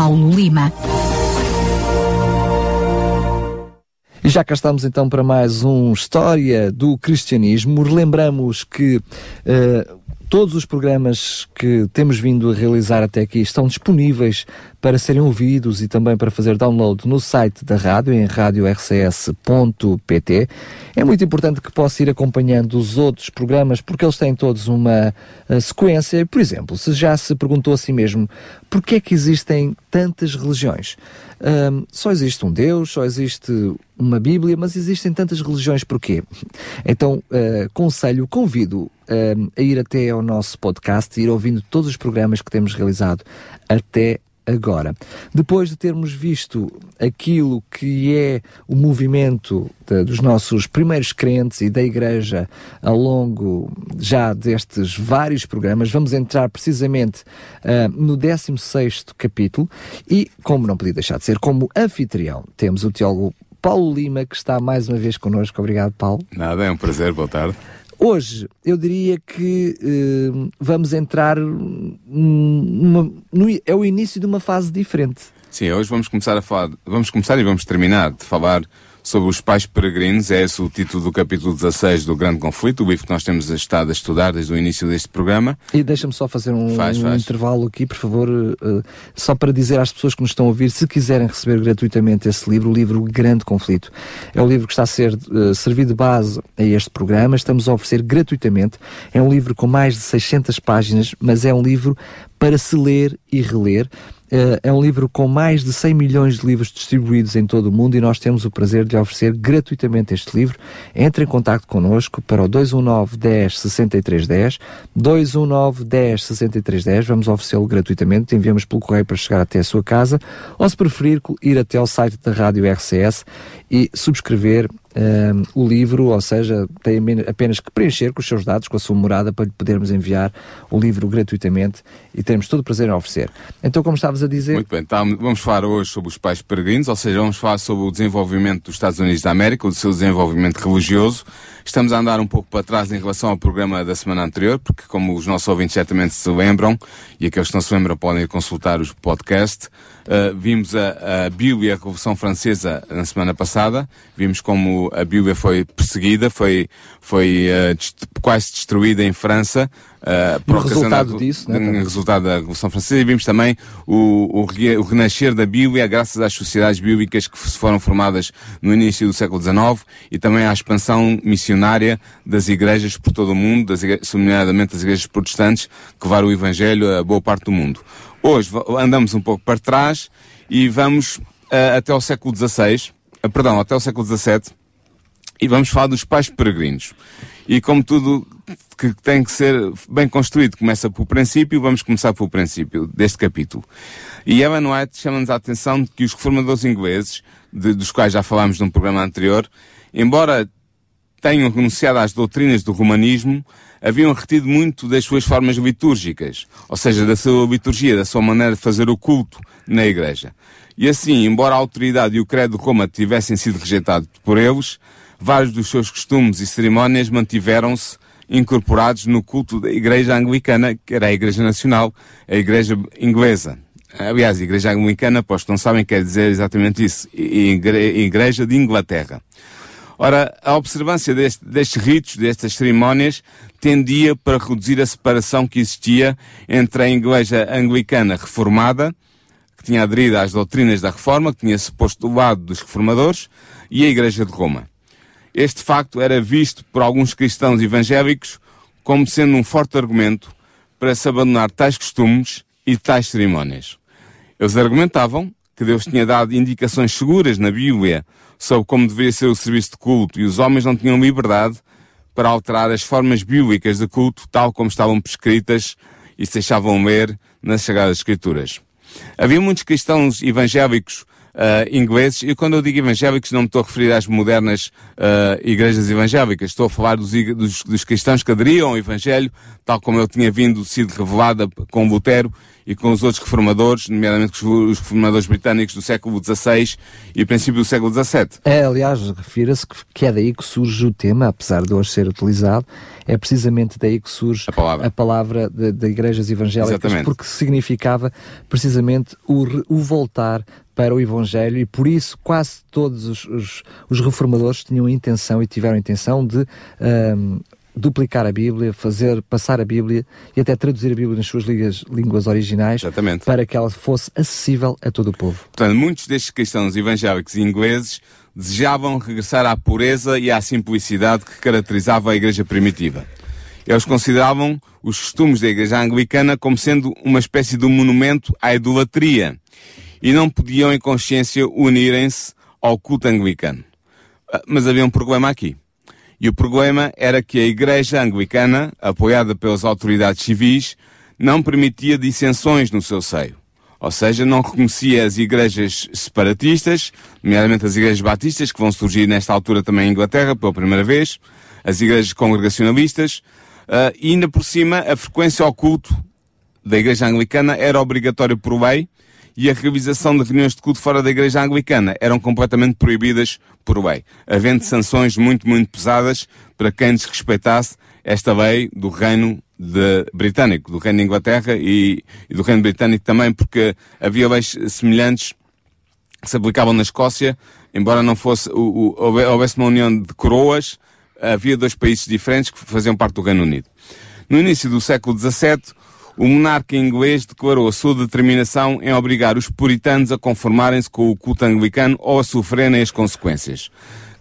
Paulo Lima. E já cá estamos então para mais um História do Cristianismo. Lembramos que uh, todos os programas que temos vindo a realizar até aqui estão disponíveis para serem ouvidos e também para fazer download no site da rádio, em radiorcs.pt. É muito importante que possa ir acompanhando os outros programas, porque eles têm todos uma uh, sequência. Por exemplo, se já se perguntou a si mesmo porquê é que existem tantas religiões? Um, só existe um Deus, só existe uma Bíblia, mas existem tantas religiões porquê? Então, uh, conselho, convido uh, a ir até ao nosso podcast, ir ouvindo todos os programas que temos realizado até agora. Depois de termos visto aquilo que é o movimento de, dos nossos primeiros crentes e da Igreja ao longo já destes vários programas, vamos entrar precisamente uh, no 16 capítulo e, como não podia deixar de ser, como anfitrião, temos o teólogo Paulo Lima, que está mais uma vez connosco. Obrigado, Paulo. Nada, é um prazer, boa tarde. Hoje, eu diria que eh, vamos entrar numa, no, é o início de uma fase diferente. Sim, hoje vamos começar a falar, vamos começar e vamos terminar de falar sobre os pais peregrinos. É esse o título do capítulo 16 do Grande Conflito, o livro que nós temos estado a estudar desde o início deste programa. E deixa-me só fazer um, faz, um faz. intervalo aqui, por favor, uh, só para dizer às pessoas que nos estão a ouvir, se quiserem receber gratuitamente esse livro, o livro Grande Conflito. É o livro que está a ser uh, servido de base a este programa, estamos a oferecer gratuitamente. É um livro com mais de 600 páginas, mas é um livro para se ler e reler. Uh, é um livro com mais de 100 milhões de livros distribuídos em todo o mundo e nós temos o prazer de oferecer gratuitamente este livro. Entre em contato connosco para o 219 10 63 10, 219 10 63 10, vamos oferecê-lo gratuitamente, enviamos pelo correio para chegar até a sua casa, ou se preferir, ir até ao site da Rádio RCS e subscrever uh, o livro, ou seja, tem apenas que preencher com os seus dados, com a sua morada, para lhe podermos enviar o livro gratuitamente e teremos todo o prazer em oferecer. Então, como estavas a dizer. Muito bem, então, vamos falar hoje sobre os pais peregrinos, ou seja, vamos falar sobre o desenvolvimento dos Estados Unidos da América, o seu desenvolvimento religioso. Estamos a andar um pouco para trás em relação ao programa da semana anterior, porque, como os nossos ouvintes certamente se lembram, e aqueles que não se lembram podem consultar os podcast, uh, vimos a, a Bíblia, a Revolução Francesa, na semana passada, vimos como a Bíblia foi perseguida, foi, foi uh, dest quase destruída em França, Uh, por resultado disso, né, resultado da Revolução Francesa, e vimos também o, o, o, renascer da Bíblia graças às sociedades bíblicas que foram formadas no início do século XIX e também à expansão missionária das igrejas por todo o mundo, das nomeadamente das igrejas protestantes, que levaram o Evangelho a boa parte do mundo. Hoje andamos um pouco para trás e vamos uh, até ao século XVI, uh, perdão, até ao século XVII, e vamos falar dos pais peregrinos. E como tudo que tem que ser bem construído começa pelo princípio, vamos começar pelo princípio deste capítulo. E Ellen White chama-nos a atenção de que os reformadores ingleses, de, dos quais já falámos num programa anterior, embora tenham renunciado às doutrinas do romanismo, haviam retido muito das suas formas litúrgicas, ou seja, da sua liturgia, da sua maneira de fazer o culto na igreja. E assim, embora a autoridade e o credo de Roma tivessem sido rejeitados por eles, vários dos seus costumes e cerimónias mantiveram-se incorporados no culto da Igreja Anglicana, que era a Igreja Nacional, a Igreja Inglesa. Aliás, a Igreja Anglicana, pois não sabem, quer dizer exatamente isso, Igreja de Inglaterra. Ora, a observância deste, destes ritos, destas cerimónias, tendia para reduzir a separação que existia entre a Igreja Anglicana reformada, que tinha aderido às doutrinas da Reforma, que tinha se posto do lado dos reformadores, e a Igreja de Roma. Este facto era visto por alguns cristãos evangélicos como sendo um forte argumento para se abandonar tais costumes e tais cerimónias. Eles argumentavam que Deus tinha dado indicações seguras na Bíblia sobre como deveria ser o serviço de culto e os homens não tinham liberdade para alterar as formas bíblicas de culto tal como estavam prescritas e se deixavam ler nas Sagradas Escrituras. Havia muitos cristãos evangélicos uh, ingleses, e quando eu digo evangélicos não me estou a referir às modernas uh, igrejas evangélicas, estou a falar dos, dos, dos, cristãos que aderiam ao Evangelho, tal como eu tinha vindo, sido revelada com Lutero e com os outros reformadores, nomeadamente os reformadores britânicos do século XVI e princípio do século XVII. É, aliás, refira-se que é daí que surge o tema, apesar de hoje ser utilizado, é precisamente daí que surge a palavra, a palavra de, de igrejas evangélicas, Exatamente. porque significava precisamente o, o voltar para o Evangelho e por isso quase todos os, os, os reformadores tinham a intenção e tiveram a intenção de um, duplicar a Bíblia, fazer passar a Bíblia e até traduzir a Bíblia nas suas línguas, línguas originais Exatamente. para que ela fosse acessível a todo o povo. Portanto, muitos destes cristãos evangélicos ingleses desejavam regressar à pureza e à simplicidade que caracterizava a igreja primitiva. Eles consideravam os costumes da igreja anglicana como sendo uma espécie de um monumento à idolatria e não podiam em consciência unirem-se ao culto anglicano. Ah, mas havia um problema aqui. E o problema era que a igreja anglicana, apoiada pelas autoridades civis, não permitia dissensões no seu seio. Ou seja, não reconhecia as igrejas separatistas, nomeadamente as igrejas batistas, que vão surgir nesta altura também em Inglaterra pela primeira vez, as igrejas congregacionalistas, uh, e ainda por cima a frequência ao culto da igreja anglicana era obrigatória por lei, e a realização de reuniões de culto fora da igreja anglicana eram completamente proibidas por lei, havendo sanções muito, muito pesadas para quem desrespeitasse esta lei do reino de, britânico, do reino de Inglaterra e, e do reino britânico também, porque havia leis semelhantes que se aplicavam na Escócia, embora não fosse, o, o, houvesse uma união de coroas, havia dois países diferentes que faziam parte do Reino Unido. No início do século XVII, o monarca inglês declarou a sua determinação em obrigar os puritanos a conformarem-se com o culto anglicano ou a sofrerem as consequências.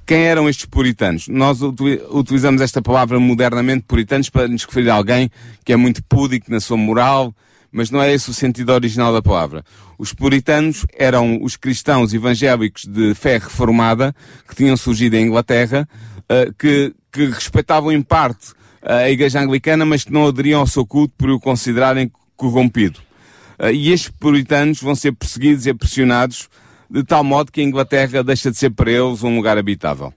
Quem eram estes puritanos? Nós utilizamos esta palavra modernamente puritanos para nos referir a alguém que é muito púdico na sua moral, mas não é esse o sentido original da palavra. Os puritanos eram os cristãos evangélicos de fé reformada que tinham surgido em Inglaterra, uh, que, que respeitavam em parte a Igreja Anglicana, mas que não aderiam ao seu culto por o considerarem corrompido. Ah, e estes puritanos vão ser perseguidos e pressionados de tal modo que a Inglaterra deixa de ser para eles um lugar habitável.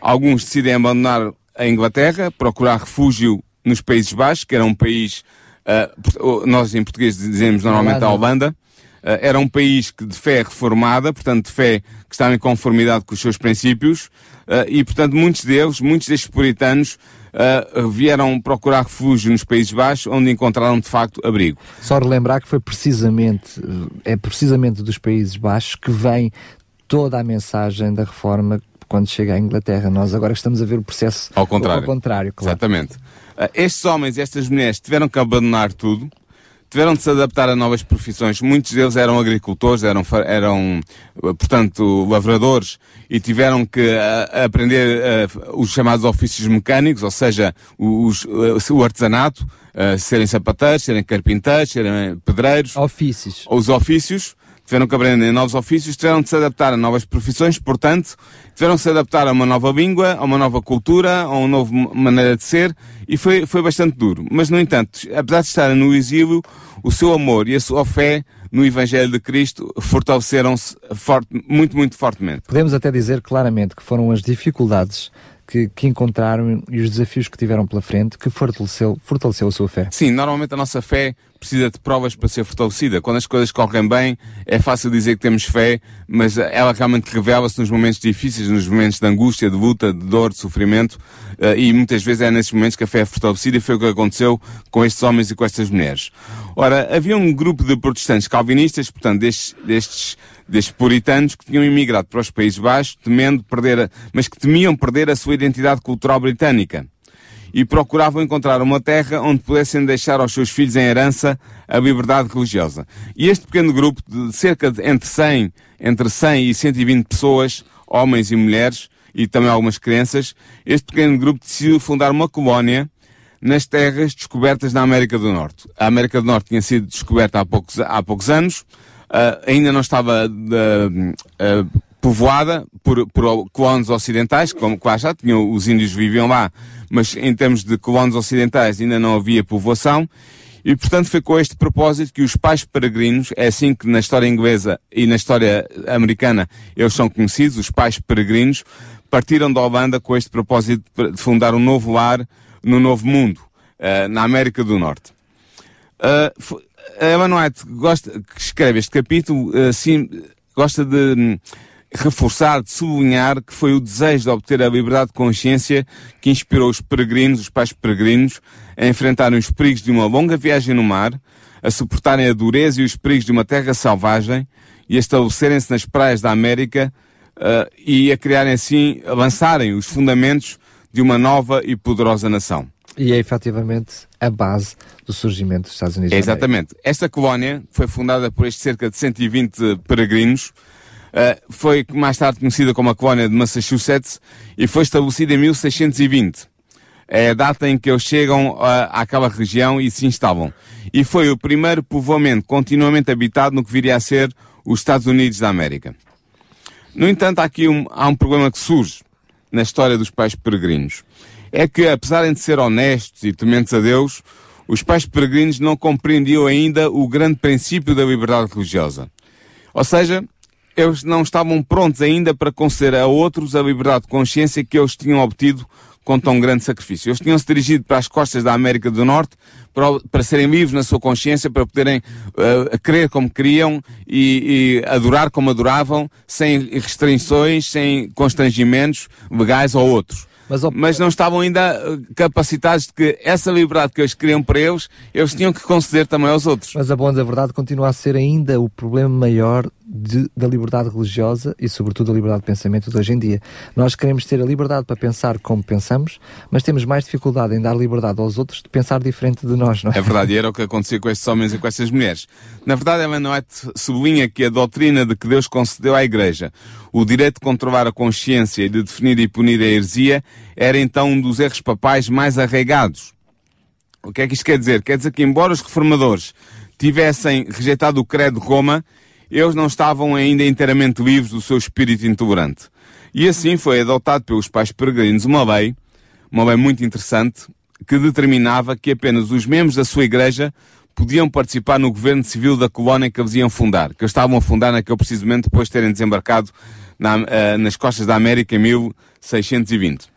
Alguns decidem abandonar a Inglaterra, procurar refúgio nos Países Baixos, que era um país, uh, nós em português dizemos normalmente a Holanda, uh, era um país que de fé reformada, portanto de fé que estava em conformidade com os seus princípios, uh, e portanto muitos deles, muitos destes puritanos, uh, vieram procurar refúgio nos Países Baixos, onde encontraram de facto abrigo. Só relembrar que foi precisamente, é precisamente dos Países Baixos que vem toda a mensagem da reforma quando chega à Inglaterra. Nós agora estamos a ver o processo ao contrário. Ao contrário claro. Exatamente. Uh, estes homens e estas mulheres tiveram que abandonar tudo, tiveram de se adaptar a novas profissões. Muitos deles eram agricultores, eram, eram portanto, lavradores e tiveram que uh, aprender uh, os chamados ofícios mecânicos, ou seja, os, uh, o artesanato, serem sapateiros, serem carpinteiros, serem pedreiros. Ofícios. Os ofícios tiveram que aprender novos ofícios, tiveram de se adaptar a novas profissões, portanto, tiveram de se adaptar a uma nova língua, a uma nova cultura, a uma nova maneira de ser, e foi, foi bastante duro. Mas, no entanto, apesar de estarem no exílio, o seu amor e a sua fé no Evangelho de Cristo fortaleceram-se forte, muito, muito fortemente. Podemos até dizer claramente que foram as dificuldades que, que, encontraram e os desafios que tiveram pela frente que fortaleceu, fortaleceu a sua fé. Sim, normalmente a nossa fé precisa de provas para ser fortalecida. Quando as coisas correm bem, é fácil dizer que temos fé, mas ela realmente revela-se nos momentos difíceis, nos momentos de angústia, de luta, de dor, de sofrimento, uh, e muitas vezes é nesses momentos que a fé é fortalecida e foi o que aconteceu com estes homens e com estas mulheres. Ora, havia um grupo de protestantes calvinistas, portanto, destes, destes destes puritanos que tinham imigrado para os Países Baixos, temendo perder, a, mas que temiam perder a sua identidade cultural britânica. E procuravam encontrar uma terra onde pudessem deixar aos seus filhos em herança a liberdade religiosa. E este pequeno grupo de cerca de entre 100, entre 100 e 120 pessoas, homens e mulheres, e também algumas crianças, este pequeno grupo decidiu fundar uma colónia nas terras descobertas na América do Norte. A América do Norte tinha sido descoberta há poucos, há poucos anos, uh, ainda não estava uh, povoada por, por colonos ocidentais, como quase já tinham, os índios viviam lá, mas em termos de colonos ocidentais ainda não havia povoação, E, portanto, foi com este propósito que os pais peregrinos, é assim que na história inglesa e na história americana eles são conhecidos, os pais peregrinos, partiram da Holanda com este propósito de fundar um novo lar no Novo Mundo, uh, na América do Norte. Uh, Ellen gosta, que escreve este capítulo, uh, sim, gosta de um, reforçar, de sublinhar que foi o desejo de obter a liberdade de consciência que inspirou os peregrinos, os pais peregrinos, a enfrentarem os perigos de uma longa viagem no mar, a suportarem a dureza e os perigos de uma terra selvagem e a estabelecerem-se nas praias da América uh, e a criarem assim, a lançarem os fundamentos de uma nova e poderosa nação. E é efetivamente a base do surgimento dos Estados Unidos. É, exatamente. Esta colónia foi fundada por estes cerca de 120 peregrinos, uh, foi mais tarde conhecida como a colónia de Massachusetts e foi estabelecida em 1620. É a data em que eles chegam uh, àquela região e se instalam. E foi o primeiro povoamento continuamente habitado no que viria a ser os Estados Unidos da América. No entanto, há aqui um, há um problema que surge na história dos pais peregrinos. É que, apesar de ser honestos e tementes a Deus, os pais peregrinos não compreendiam ainda o grande princípio da liberdade religiosa. Ou seja, eles não estavam prontos ainda para conceder a outros a liberdade de consciência que eles tinham obtido com tão grande sacrifício. Eles tinham-se dirigido para as costas da América do Norte para, para serem livres na sua consciência, para poderem uh, crer como queriam e, e, adorar como adoravam, sem restrições, sem constrangimentos legais ou outros. Mas, mas, não estavam ainda eh, capacitados de que essa liberdade que eles queriam para eles, eles tinham que conceder também aos outros. Mas a boa da verdade continua a ser ainda o problema maior de, da liberdade religiosa e, sobretudo, da liberdade de pensamento de hoje em dia. Nós queremos ter a liberdade para pensar como pensamos, mas temos mais dificuldade em dar liberdade aos outros de pensar diferente de nós, não é? É verdade, e era o que acontecia com estes homens e com estas mulheres. Na verdade, Ellen White sublinha que a doutrina de que Deus concedeu à Igreja o direito de controlar a consciência e de definir e punir a heresia era então um dos erros papais mais arraigados. O que é que isto quer dizer? Quer dizer que, embora os reformadores tivessem rejeitado o credo de Roma, eles não estavam ainda inteiramente livres do seu espírito intolerante. E assim foi adotado pelos pais peregrinos uma lei, uma lei muito interessante, que determinava que apenas os membros da sua igreja podiam participar no governo civil da colónia que eles iam fundar, que eles estavam a fundar naquele precisamente depois de terem desembarcado na, uh, nas costas da América em 1620.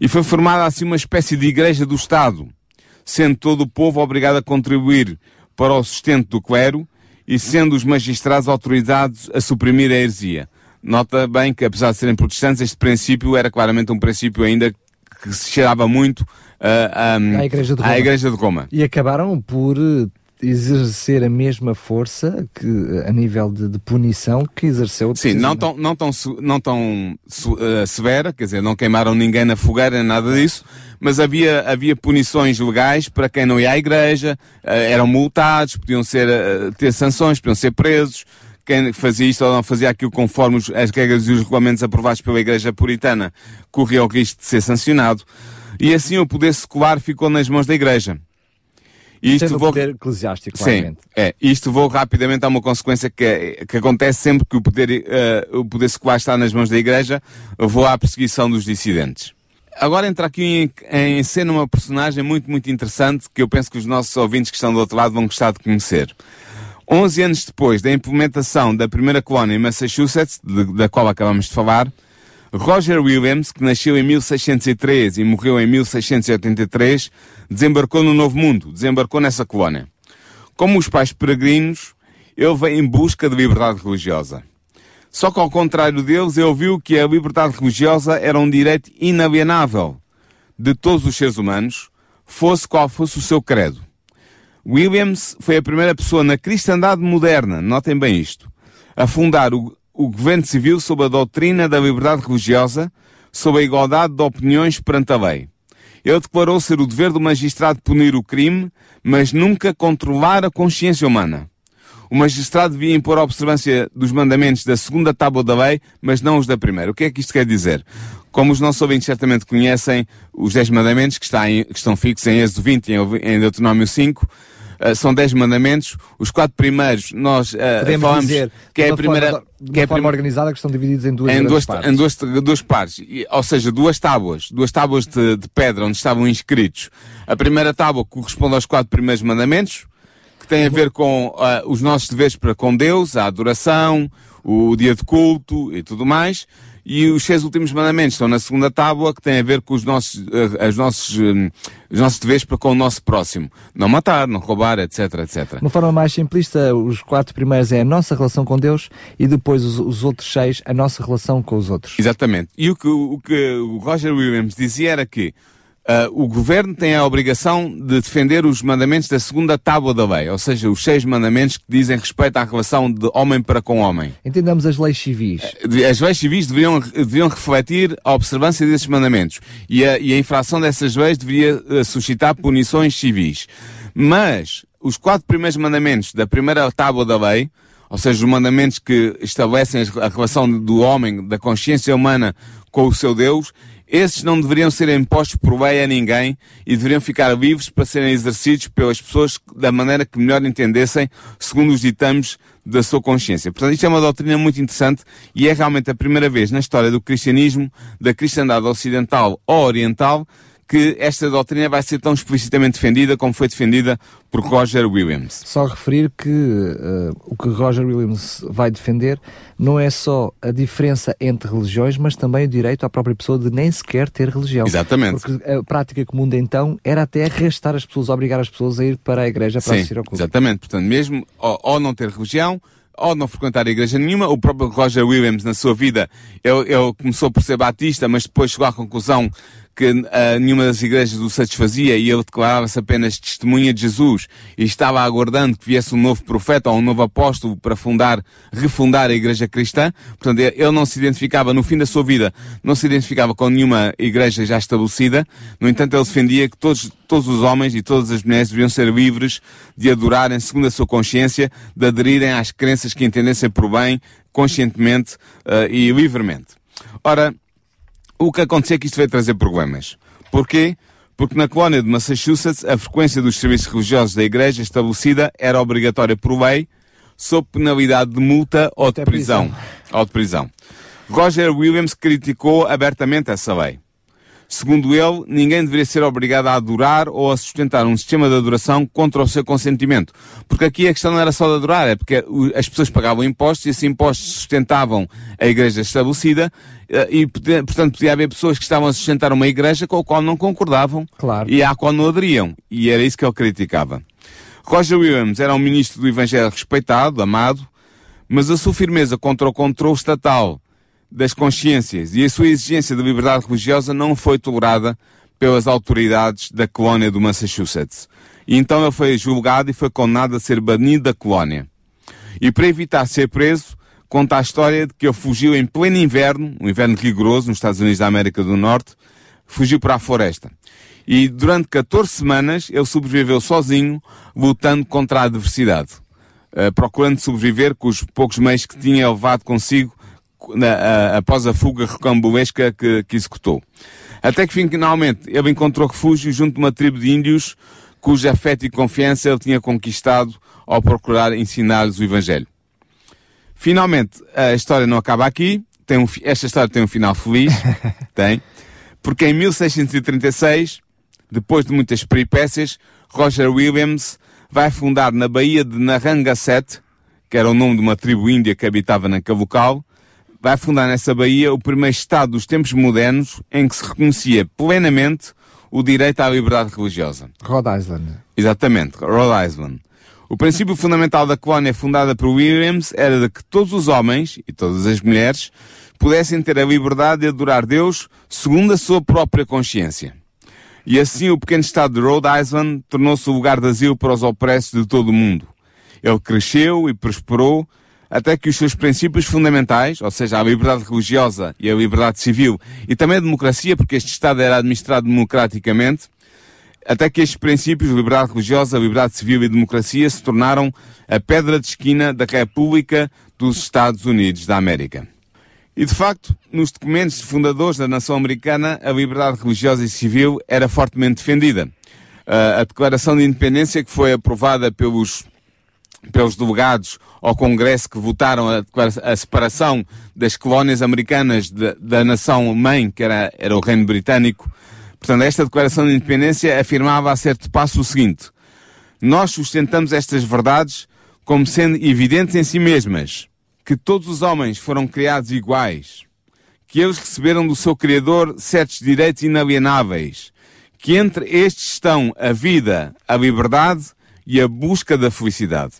E foi formada assim uma espécie de igreja do Estado, sendo todo o povo obrigado a contribuir para o sustento do clero e sendo os magistrados autorizados a suprimir a heresia. Nota bem que, apesar de serem protestantes, este princípio era claramente um princípio ainda que se cheirava muito uh, um, à, Igreja à Igreja de Roma. E acabaram por eh, exercer a mesma força que, a nível de, de punição que exerceu. Sim, não tão, não tão, não tão uh, severa, quer dizer, não queimaram ninguém na fogueira, nada disso, mas havia, havia punições legais para quem não ia à igreja, uh, eram multados, podiam ser, uh, ter sanções, podiam ser presos. Quem fazia isto ou não fazia aquilo conforme as regras e os regulamentos aprovados pela Igreja Puritana corria o risco de ser sancionado. E assim o poder secular ficou nas mãos da Igreja. E isto vou... poder eclesiástico, Sim, é. Isto vou rapidamente a uma consequência que, que acontece sempre que o poder, uh, o poder secular está nas mãos da Igreja, vou à perseguição dos dissidentes. Agora entra aqui em, em cena uma personagem muito, muito interessante que eu penso que os nossos ouvintes que estão do outro lado vão gostar de conhecer. 11 anos depois da implementação da primeira colónia em Massachusetts, de, da qual acabamos de falar, Roger Williams, que nasceu em 1603 e morreu em 1683, desembarcou no Novo Mundo, desembarcou nessa colónia. Como os pais peregrinos, ele veio em busca de liberdade religiosa. Só que ao contrário deles, ele viu que a liberdade religiosa era um direito inalienável de todos os seres humanos, fosse qual fosse o seu credo. Williams foi a primeira pessoa na cristandade moderna, notem bem isto, a fundar o, o governo civil sob a doutrina da liberdade religiosa, sob a igualdade de opiniões perante a lei. Ele declarou ser o dever do magistrado punir o crime, mas nunca controlar a consciência humana. O magistrado devia impor a observância dos mandamentos da segunda tábua da lei, mas não os da primeira. O que é que isto quer dizer? Como os nossos ouvintes certamente conhecem, os dez mandamentos que, em, que estão fixos em Êxodo 20 e em Deuteronômio 5, Uh, são dez mandamentos. Os quatro primeiros nós uh, Podemos falamos dizer, que é a primeira, forma, que é a forma organizada que estão divididos em duas em duas, partes. em duas, duas partes, e, ou seja, duas tábuas, duas tábuas de, de pedra onde estavam inscritos. A primeira tábua corresponde aos quatro primeiros mandamentos, que tem a ver com uh, os nossos deveres para com Deus, a adoração, o dia de culto e tudo mais. E os seis últimos mandamentos estão na segunda tábua, que tem a ver com os nossos, uh, as nossos, um, os nossos deveres para com o nosso próximo. Não matar, não roubar, etc, etc. De uma forma mais simplista, os quatro primeiros é a nossa relação com Deus e depois os, os outros seis, a nossa relação com os outros. Exatamente. E o que o, que o Roger Williams dizia era que Uh, o governo tem a obrigação de defender os mandamentos da segunda tábua da lei, ou seja, os seis mandamentos que dizem respeito à relação de homem para com homem. Entendamos as leis civis. As leis civis deveriam, deveriam refletir a observância desses mandamentos e a, e a infração dessas leis deveria uh, suscitar punições civis. Mas os quatro primeiros mandamentos da primeira tábua da lei, ou seja, os mandamentos que estabelecem a relação do homem, da consciência humana com o seu Deus, esses não deveriam ser impostos por lei a ninguém e deveriam ficar livres para serem exercidos pelas pessoas da maneira que melhor entendessem, segundo os ditames da sua consciência. Portanto, isto é uma doutrina muito interessante e é realmente a primeira vez na história do cristianismo, da cristandade ocidental ou oriental, que esta doutrina vai ser tão explicitamente defendida como foi defendida por Roger Williams. Só referir que uh, o que Roger Williams vai defender não é só a diferença entre religiões, mas também o direito à própria pessoa de nem sequer ter religião. Exatamente. Porque a prática comum de então era até arrastar as pessoas, obrigar as pessoas a ir para a igreja para Sim, assistir ao culto. Exatamente. Portanto, mesmo ou, ou não ter religião, ou não frequentar a igreja nenhuma. O próprio Roger Williams, na sua vida, ele, ele começou por ser batista, mas depois chegou à conclusão que uh, nenhuma das igrejas o satisfazia e ele declarava-se apenas testemunha de Jesus e estava aguardando que viesse um novo profeta ou um novo apóstolo para fundar, refundar a igreja cristã. Portanto, ele não se identificava, no fim da sua vida, não se identificava com nenhuma igreja já estabelecida. No entanto, ele defendia que todos, todos os homens e todas as mulheres deviam ser livres de adorarem segundo a sua consciência, de aderirem às crenças que entendessem por bem, conscientemente uh, e livremente. Ora, o que aconteceu é que isto veio trazer problemas. Porquê? Porque na colónia de Massachusetts a frequência dos serviços religiosos da igreja estabelecida era obrigatória por lei, sob penalidade de multa ou de prisão. Ou de prisão. Roger Williams criticou abertamente essa lei. Segundo ele, ninguém deveria ser obrigado a adorar ou a sustentar um sistema de adoração contra o seu consentimento. Porque aqui a questão não era só de adorar, é porque as pessoas pagavam impostos e esses impostos sustentavam a igreja estabelecida eh, e, portanto, podia haver pessoas que estavam a sustentar uma igreja com a qual não concordavam claro. e à qual não aderiam. E era isso que ele criticava. Roger Williams era um ministro do Evangelho respeitado, amado, mas a sua firmeza contra o controle estatal das consciências e a sua exigência de liberdade religiosa não foi tolerada pelas autoridades da colónia do Massachusetts. E então ele foi julgado e foi condenado a ser banido da colónia. E para evitar ser preso, conta a história de que ele fugiu em pleno inverno, um inverno rigoroso nos Estados Unidos da América do Norte, fugiu para a floresta. E durante 14 semanas ele sobreviveu sozinho, lutando contra a adversidade, uh, procurando sobreviver com os poucos meios que tinha levado consigo na, após a fuga recambolesca que, que executou. Até que finalmente ele encontrou refúgio junto de uma tribo de índios cujo afeto e confiança ele tinha conquistado ao procurar ensinar-lhes o Evangelho. Finalmente, a história não acaba aqui. Tem um, esta história tem um final feliz. tem. Porque em 1636, depois de muitas peripécias, Roger Williams vai fundar na Baía de Narragansett, que era o nome de uma tribo índia que habitava naquele local, vai fundar nessa Bahia o primeiro Estado dos tempos modernos em que se reconhecia plenamente o direito à liberdade religiosa. Rhode Island. Exatamente, Rhode Island. O princípio fundamental da colónia fundada por Williams era de que todos os homens e todas as mulheres pudessem ter a liberdade de adorar Deus segundo a sua própria consciência. E assim o pequeno estado de Rhode Island tornou-se o lugar de asilo para os opressos de todo o mundo. Ele cresceu e prosperou até que os seus princípios fundamentais, ou seja, a liberdade religiosa e a liberdade civil, e também a democracia, porque este Estado era administrado democraticamente, até que estes princípios, liberdade religiosa, liberdade civil e democracia, se tornaram a pedra de esquina da República dos Estados Unidos da América. E de facto, nos documentos fundadores da nação americana, a liberdade religiosa e civil era fortemente defendida. Uh, a Declaração de Independência que foi aprovada pelos, pelos delegados ao Congresso que votaram a, a separação das colónias americanas de, da nação-mãe, que era, era o Reino Britânico. Portanto, esta Declaração de Independência afirmava a certo passo o seguinte: Nós sustentamos estas verdades como sendo evidentes em si mesmas, que todos os homens foram criados iguais, que eles receberam do seu Criador certos direitos inalienáveis, que entre estes estão a vida, a liberdade e a busca da felicidade.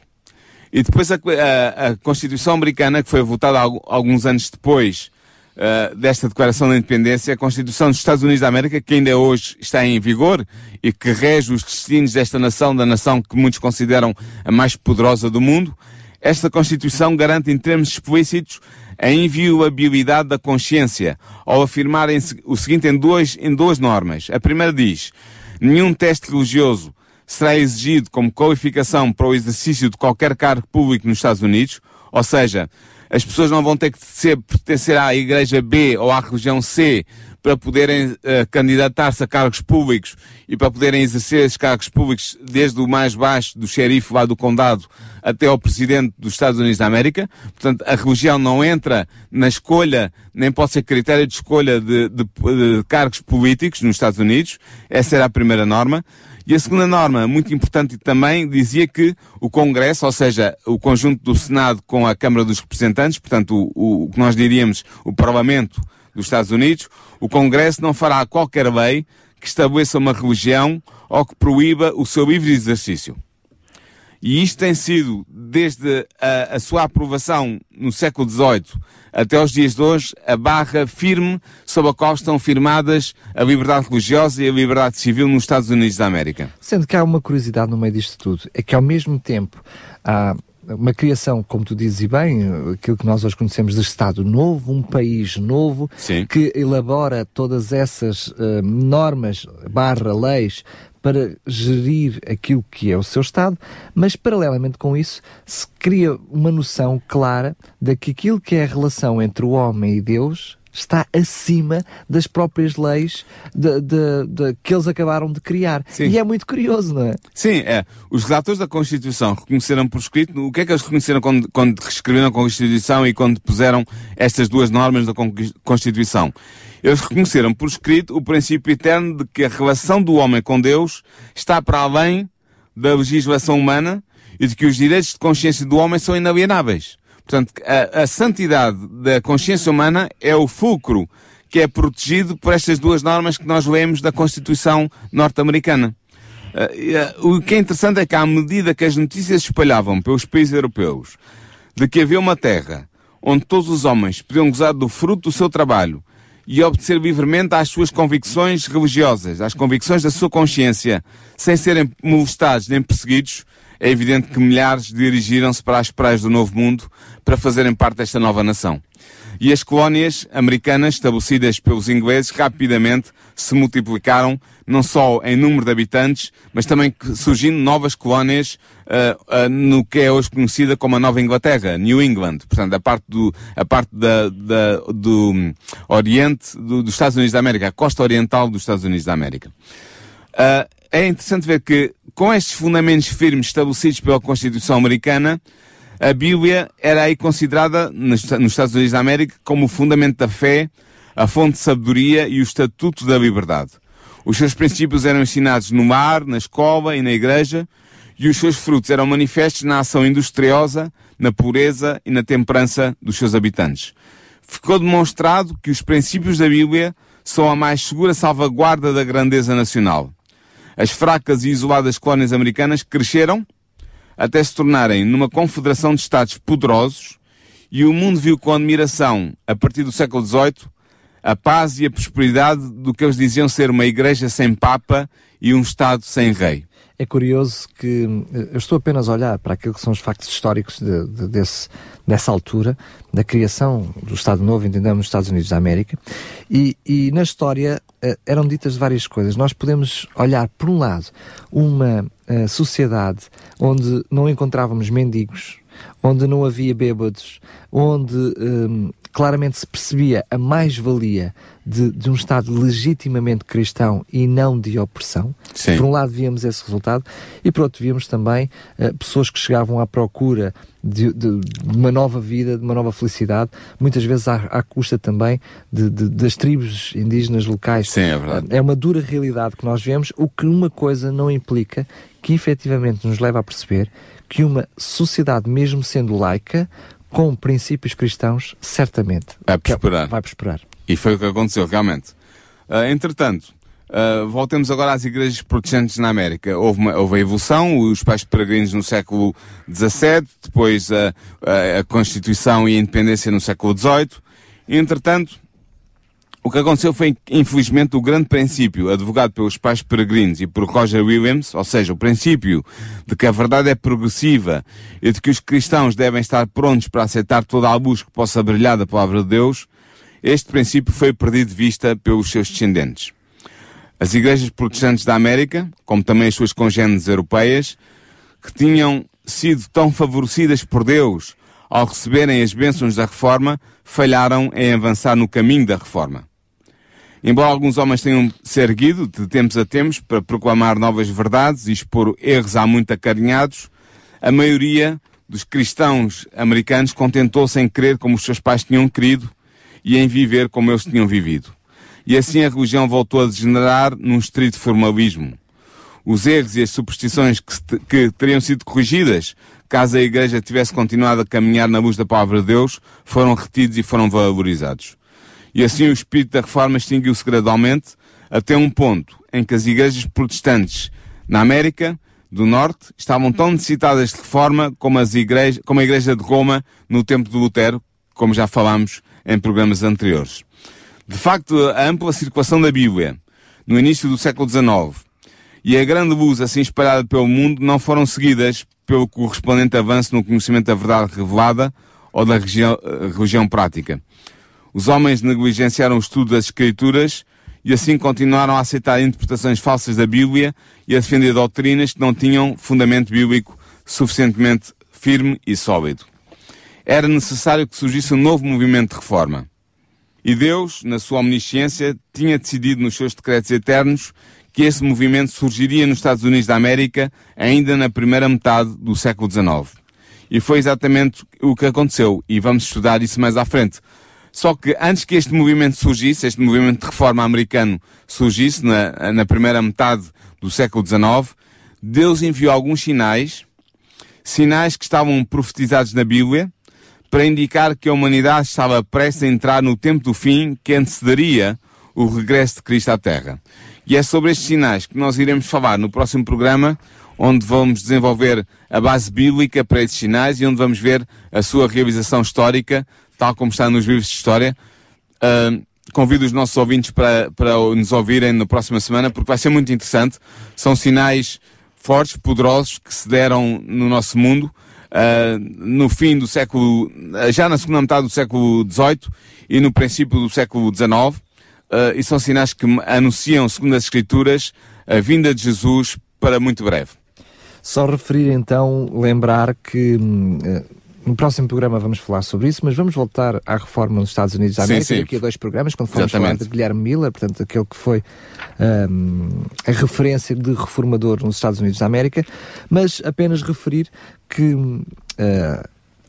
E depois a, a, a Constituição Americana, que foi votada alguns anos depois uh, desta Declaração da Independência, a Constituição dos Estados Unidos da América, que ainda hoje está em vigor e que rege os destinos desta nação, da nação que muitos consideram a mais poderosa do mundo, esta Constituição garante em termos explícitos a inviolabilidade da consciência, ao afirmar o seguinte em, duas, em duas normas. A primeira diz, nenhum teste religioso será exigido como qualificação para o exercício de qualquer cargo público nos Estados Unidos, ou seja, as pessoas não vão ter que ser, pertencer à igreja B ou à religião C para poderem uh, candidatar-se a cargos públicos e para poderem exercer esses cargos públicos desde o mais baixo do xerife lá do condado até ao presidente dos Estados Unidos da América. Portanto, a religião não entra na escolha, nem pode ser critério de escolha de, de, de cargos políticos nos Estados Unidos. Essa era a primeira norma. E a segunda norma, muito importante também, dizia que o Congresso, ou seja, o conjunto do Senado com a Câmara dos Representantes, portanto, o, o que nós diríamos o Parlamento dos Estados Unidos, o Congresso não fará qualquer lei que estabeleça uma religião ou que proíba o seu livre exercício. E isto tem sido, desde a, a, sua aprovação no século XVIII até os dias de hoje, a barra firme sob a qual estão firmadas a liberdade religiosa e a liberdade civil nos Estados Unidos da América. Sendo que há uma curiosidade no meio disto tudo, é que ao mesmo tempo há uma criação, como tu dizes e bem, aquilo que nós hoje conhecemos de Estado novo, um país novo, Sim. que elabora todas essas uh, normas barra leis para gerir aquilo que é o seu Estado, mas paralelamente com isso se cria uma noção clara de que aquilo que é a relação entre o homem e Deus está acima das próprias leis de, de, de, que eles acabaram de criar. Sim. E é muito curioso, não é? Sim, é. Os relatores da Constituição reconheceram por escrito, o que é que eles reconheceram quando, quando reescreveram a Constituição e quando puseram estas duas normas da Constituição? Eles reconheceram por escrito o princípio eterno de que a relação do homem com Deus está para além da legislação humana e de que os direitos de consciência do homem são inalienáveis. Portanto, a, a santidade da consciência humana é o fulcro que é protegido por estas duas normas que nós lemos da Constituição norte-americana. Uh, uh, o que é interessante é que, à medida que as notícias se espalhavam pelos países europeus de que havia uma terra onde todos os homens podiam gozar do fruto do seu trabalho e obedecer livremente às suas convicções religiosas, às convicções da sua consciência, sem serem molestados nem perseguidos, é evidente que milhares dirigiram-se para as praias do Novo Mundo para fazerem parte desta nova nação. E as colónias americanas estabelecidas pelos ingleses rapidamente se multiplicaram, não só em número de habitantes, mas também surgindo novas colónias uh, uh, no que é hoje conhecida como a Nova Inglaterra, New England, portanto a parte do, a parte da, da do Oriente do, dos Estados Unidos da América, a costa oriental dos Estados Unidos da América. Uh, é interessante ver que, com estes fundamentos firmes estabelecidos pela Constituição Americana, a Bíblia era aí considerada, nos Estados Unidos da América, como o fundamento da fé, a fonte de sabedoria e o estatuto da liberdade. Os seus princípios eram ensinados no mar, na escola e na igreja, e os seus frutos eram manifestos na ação industriosa, na pureza e na temperança dos seus habitantes. Ficou demonstrado que os princípios da Bíblia são a mais segura salvaguarda da grandeza nacional as fracas e isoladas colónias americanas cresceram até se tornarem numa confederação de Estados poderosos e o mundo viu com admiração, a partir do século XVIII, a paz e a prosperidade do que eles diziam ser uma igreja sem papa e um Estado sem rei. É curioso que eh, eu estou apenas a olhar para aquilo que são os factos históricos de, de, desse, dessa altura, da criação do Estado Novo, entendemos, nos Estados Unidos da América, e, e na história uh, eram ditas várias coisas. Nós podemos olhar, por um lado, uma uh, sociedade onde não encontrávamos mendigos, onde não havia bêbados, onde um, claramente se percebia a mais-valia de, de, um Estado legitimamente cristão e não de opressão. Sim. Por um lado, víamos esse resultado, e por outro, víamos também uh, pessoas que chegavam à procura de, de, de, uma nova vida, de uma nova felicidade, muitas vezes à, à custa também das tribos indígenas locais. Sim, é verdade. É uma dura realidade que nós vemos, o que uma coisa não implica que efetivamente nos leva a perceber que uma sociedade, mesmo sendo laica, com princípios cristãos, certamente vai prosperar. Vai prosperar. E foi o que aconteceu, realmente. Uh, entretanto, uh, voltemos agora às igrejas protestantes na América. Houve, uma, houve a evolução, os pais peregrinos no século XVII, depois a, a, a Constituição e a Independência no século XVIII. Entretanto, o que aconteceu foi, infelizmente, o grande princípio advogado pelos pais peregrinos e por Roger Williams, ou seja, o princípio de que a verdade é progressiva e de que os cristãos devem estar prontos para aceitar toda a luz que possa brilhar da palavra de Deus, este princípio foi perdido de vista pelos seus descendentes. As igrejas protestantes da América, como também as suas congêneres europeias, que tinham sido tão favorecidas por Deus ao receberem as bênçãos da reforma, falharam em avançar no caminho da reforma. Embora alguns homens tenham se erguido de tempos a tempos para proclamar novas verdades e expor erros há muito acarinhados, a maioria dos cristãos americanos contentou-se em crer como os seus pais tinham querido e em viver como eles tinham vivido. E assim a religião voltou a degenerar num estrito formalismo. Os erros e as superstições que, que teriam sido corrigidas caso a Igreja tivesse continuado a caminhar na luz da palavra de Deus, foram retidos e foram valorizados. E assim o espírito da reforma extinguiu-se gradualmente até um ponto em que as igrejas protestantes na América do Norte estavam tão necessitadas de reforma como, as igrejas, como a Igreja de Roma no tempo de Lutero, como já falámos em programas anteriores. De facto, a ampla circulação da Bíblia no início do século XIX e a grande luz assim espalhada pelo mundo não foram seguidas pelo correspondente avanço no conhecimento da verdade revelada ou da religião, eh, religião prática. Os homens negligenciaram o estudo das Escrituras e assim continuaram a aceitar interpretações falsas da Bíblia e a defender doutrinas que não tinham fundamento bíblico suficientemente firme e sólido. Era necessário que surgisse um novo movimento de reforma. E Deus, na sua omnisciência, tinha decidido nos seus decretos eternos que esse movimento surgiria nos Estados Unidos da América ainda na primeira metade do século XIX. E foi exatamente o que aconteceu, e vamos estudar isso mais à frente. Só que antes que este movimento surgisse, este movimento de reforma americano surgisse na, na primeira metade do século XIX, Deus enviou alguns sinais, sinais que estavam profetizados na Bíblia, para indicar que a humanidade estava prestes a entrar no tempo do fim que antecederia o regresso de Cristo à Terra. E é sobre estes sinais que nós iremos falar no próximo programa, onde vamos desenvolver a base bíblica para estes sinais e onde vamos ver a sua realização histórica tal como está nos livros de história. Uh, convido os nossos ouvintes para, para nos ouvirem na próxima semana, porque vai ser muito interessante. São sinais fortes, poderosos, que se deram no nosso mundo, uh, no fim do século, já na segunda metade do século XVIII e no princípio do século XIX. Uh, ah, e são sinais que anunciam, segundo as Escrituras, a vinda de Jesus para muito breve. Só referir então, lembrar que uh, no próximo programa vamos falar sobre isso, mas vamos voltar à reforma nos Estados Unidos da América, sim, sim. daqui a dois programas, quando formos falar de Guilherme Miller, portanto, aquele que foi um, a referência de reformador nos Estados Unidos da América, mas apenas referir que uh,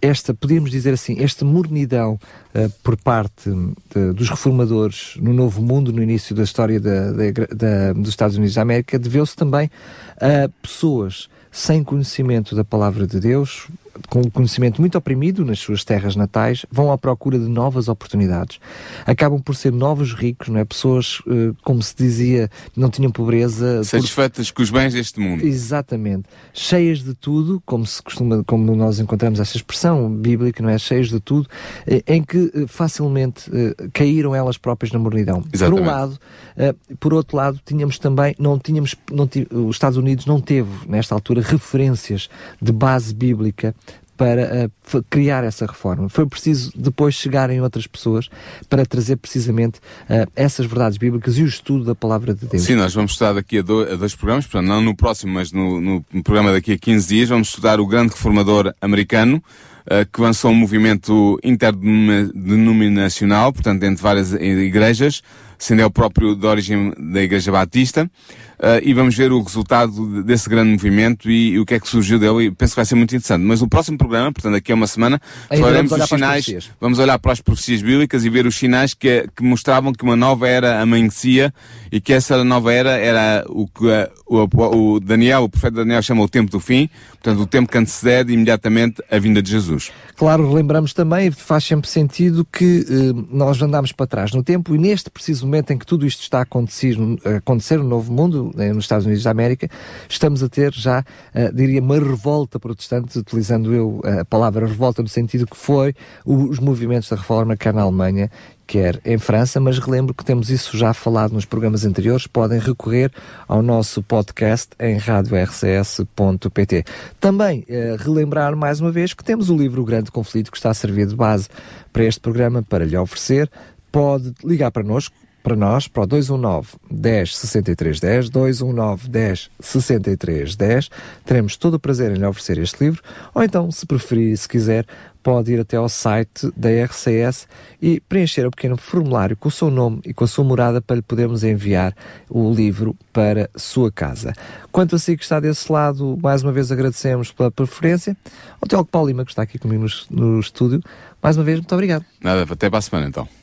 esta, podíamos dizer assim, esta mornidão uh, por parte de, dos reformadores no Novo Mundo, no início da história da, da, da, dos Estados Unidos da América, deveu-se também a pessoas sem conhecimento da palavra de Deus, com o conhecimento muito oprimido nas suas terras natais, vão à procura de novas oportunidades. Acabam por ser novos ricos, não é? Pessoas, eh, como se dizia, não tinham pobreza. Satisfeitas por... com os bens deste mundo. Exatamente. Cheias de tudo, como se costuma, como nós encontramos essa expressão bíblica, não é? Cheias de tudo, eh, em que eh, facilmente caíram elas próprias na mornidão. Exatamente. Por um lado, por outro lado, tínhamos também, não tínhamos, não, os Estados Unidos não teve, nesta altura, referências de base bíblica para uh, criar essa reforma. Foi preciso depois chegarem outras pessoas para trazer precisamente uh, essas verdades bíblicas e o estudo da palavra de Deus. Sim, nós vamos estudar daqui a, do, a dois programas, portanto, não no próximo, mas no, no, programa daqui a 15 dias, vamos estudar o grande reformador americano, uh, que lançou um movimento interdenominacional, portanto, entre várias igrejas, sendo o próprio de origem da Igreja Batista. Uh, e vamos ver o resultado desse grande movimento e, e, o que é que surgiu dele e penso que vai ser muito interessante. Mas no próximo programa, portanto daqui a uma semana, falaremos dos sinais, vamos olhar para as profecias bíblicas e ver os sinais que, que mostravam que uma nova era amanhecia e que essa nova era era o que o, o, Daniel, o profeta Daniel chama o tempo do fim, portanto o tempo que antecede imediatamente a vinda de Jesus. Claro, lembramos também, faz sempre sentido que eh, nós andamos para trás no tempo e neste preciso momento em que tudo isto está a acontecer, a acontecer no novo mundo, né, nos Estados Unidos da América, estamos a ter já, uh, diria, uma revolta protestante, utilizando eu a palavra revolta no sentido que foi os movimentos da reforma quer na Alemanha, quer em França, mas relembro que temos isso já falado nos programas anteriores, podem recorrer ao nosso podcast em radiorcs.pt. Também eh, relembrar mais uma vez que temos o livro O Grande Conflito que está a servir de base para este programa para lhe oferecer. Pode ligar para nós, para nós, para o 219 10 63 10, 219 10 63 10. Teremos todo o prazer em lhe oferecer este livro, ou então, se preferir, se quiser, pode ir até ao site da RCS e preencher o um pequeno formulário com o seu nome e com a sua morada para lhe podermos enviar o livro para sua casa. Quanto a si que está desse lado, mais uma vez agradecemos pela preferência. Ao Teólogo Paulo Lima, que está aqui comigo no, no estúdio, mais uma vez, muito obrigado. Nada, até para a semana então.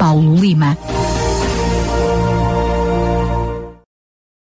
Paulo Lima.